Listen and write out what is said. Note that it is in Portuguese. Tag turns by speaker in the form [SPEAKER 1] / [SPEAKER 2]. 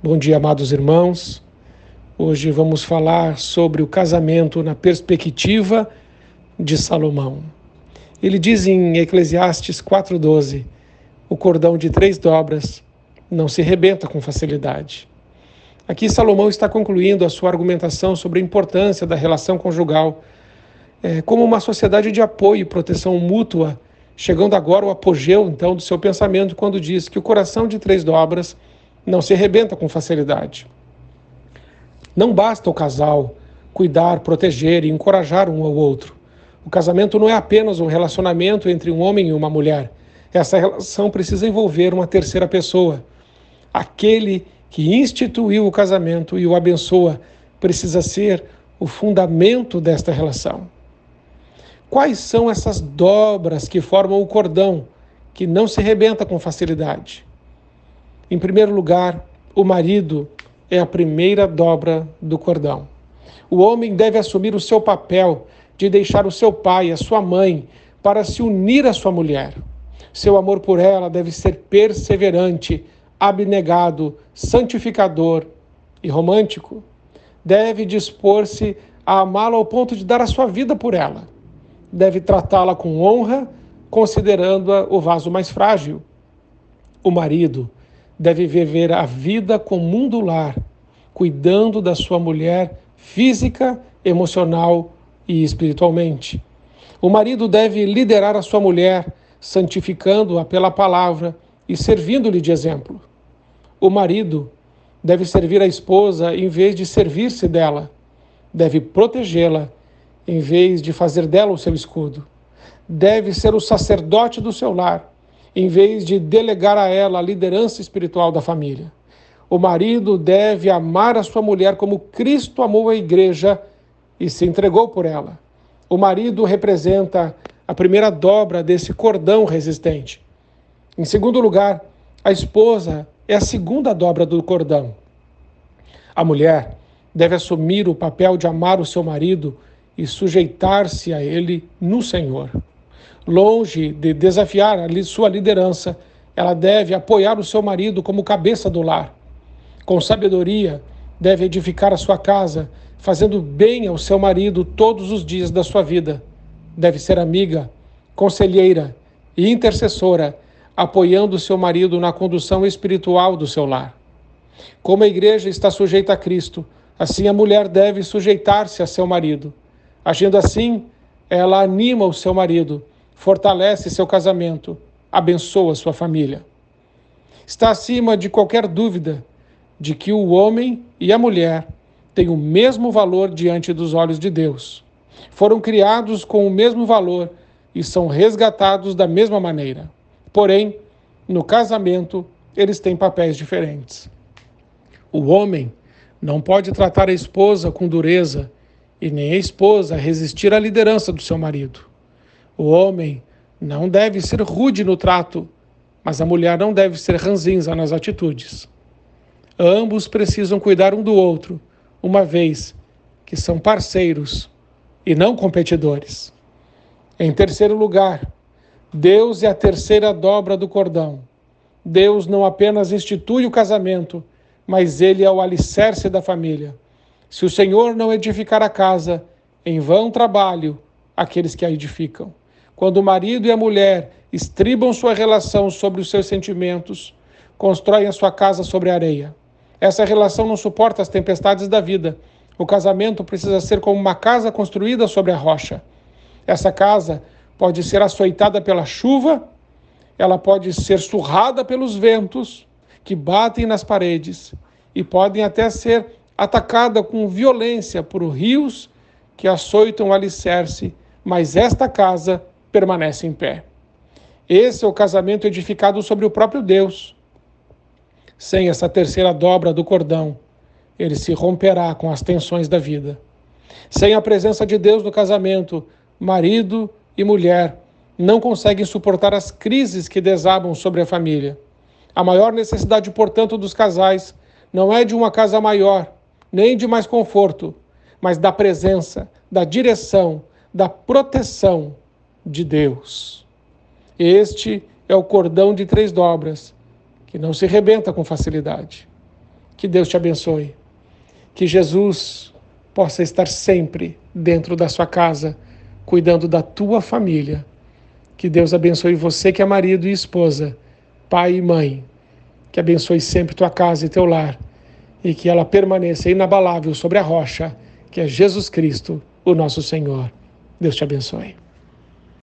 [SPEAKER 1] Bom dia, amados irmãos. Hoje vamos falar sobre o casamento na perspectiva de Salomão. Ele diz em Eclesiastes 4,12: o cordão de três dobras não se rebenta com facilidade. Aqui Salomão está concluindo a sua argumentação sobre a importância da relação conjugal é, como uma sociedade de apoio e proteção mútua, chegando agora ao apogeu então do seu pensamento quando diz que o coração de três dobras não se arrebenta com facilidade. Não basta o casal cuidar, proteger e encorajar um ao outro. O casamento não é apenas um relacionamento entre um homem e uma mulher. Essa relação precisa envolver uma terceira pessoa. Aquele que instituiu o casamento e o abençoa precisa ser o fundamento desta relação. Quais são essas dobras que formam o cordão que não se rebenta com facilidade? Em primeiro lugar, o marido é a primeira dobra do cordão. O homem deve assumir o seu papel de deixar o seu pai, a sua mãe, para se unir à sua mulher. Seu amor por ela deve ser perseverante, abnegado, santificador e romântico. Deve dispor-se a amá-la ao ponto de dar a sua vida por ela. Deve tratá-la com honra, considerando-a o vaso mais frágil. O marido deve viver a vida com mundo lar, cuidando da sua mulher física, emocional e espiritualmente. O marido deve liderar a sua mulher, santificando-a pela palavra e servindo-lhe de exemplo. O marido deve servir a esposa em vez de servir-se dela. Deve protegê-la em vez de fazer dela o seu escudo. Deve ser o sacerdote do seu lar em vez de delegar a ela a liderança espiritual da família. O marido deve amar a sua mulher como Cristo amou a igreja e se entregou por ela. O marido representa a primeira dobra desse cordão resistente. Em segundo lugar, a esposa é a segunda dobra do cordão. A mulher deve assumir o papel de amar o seu marido e sujeitar-se a ele no Senhor. Longe de desafiar a sua liderança, ela deve apoiar o seu marido como cabeça do lar. Com sabedoria, deve edificar a sua casa, fazendo bem ao seu marido todos os dias da sua vida. Deve ser amiga, conselheira e intercessora, apoiando o seu marido na condução espiritual do seu lar. Como a igreja está sujeita a Cristo, assim a mulher deve sujeitar-se a seu marido. Agindo assim, ela anima o seu marido fortalece seu casamento, abençoa sua família. Está acima de qualquer dúvida de que o homem e a mulher têm o mesmo valor diante dos olhos de Deus. Foram criados com o mesmo valor e são resgatados da mesma maneira. Porém, no casamento, eles têm papéis diferentes. O homem não pode tratar a esposa com dureza e nem a esposa resistir à liderança do seu marido. O homem não deve ser rude no trato, mas a mulher não deve ser ranzinza nas atitudes. Ambos precisam cuidar um do outro, uma vez que são parceiros e não competidores. Em terceiro lugar, Deus é a terceira dobra do cordão. Deus não apenas institui o casamento, mas ele é o alicerce da família. Se o Senhor não edificar a casa, em vão trabalho aqueles que a edificam. Quando o marido e a mulher estribam sua relação sobre os seus sentimentos, constroem a sua casa sobre a areia. Essa relação não suporta as tempestades da vida. O casamento precisa ser como uma casa construída sobre a rocha. Essa casa pode ser açoitada pela chuva, ela pode ser surrada pelos ventos que batem nas paredes e podem até ser atacada com violência por rios que açoitam o alicerce, mas esta casa permanece em pé. Esse é o casamento edificado sobre o próprio Deus. Sem essa terceira dobra do cordão, ele se romperá com as tensões da vida. Sem a presença de Deus no casamento, marido e mulher não conseguem suportar as crises que desabam sobre a família. A maior necessidade, portanto, dos casais não é de uma casa maior, nem de mais conforto, mas da presença, da direção, da proteção de Deus. Este é o cordão de três dobras, que não se rebenta com facilidade. Que Deus te abençoe. Que Jesus possa estar sempre dentro da sua casa, cuidando da tua família. Que Deus abençoe você que é marido e esposa, pai e mãe. Que abençoe sempre tua casa e teu lar e que ela permaneça inabalável sobre a rocha, que é Jesus Cristo, o nosso Senhor. Deus te abençoe.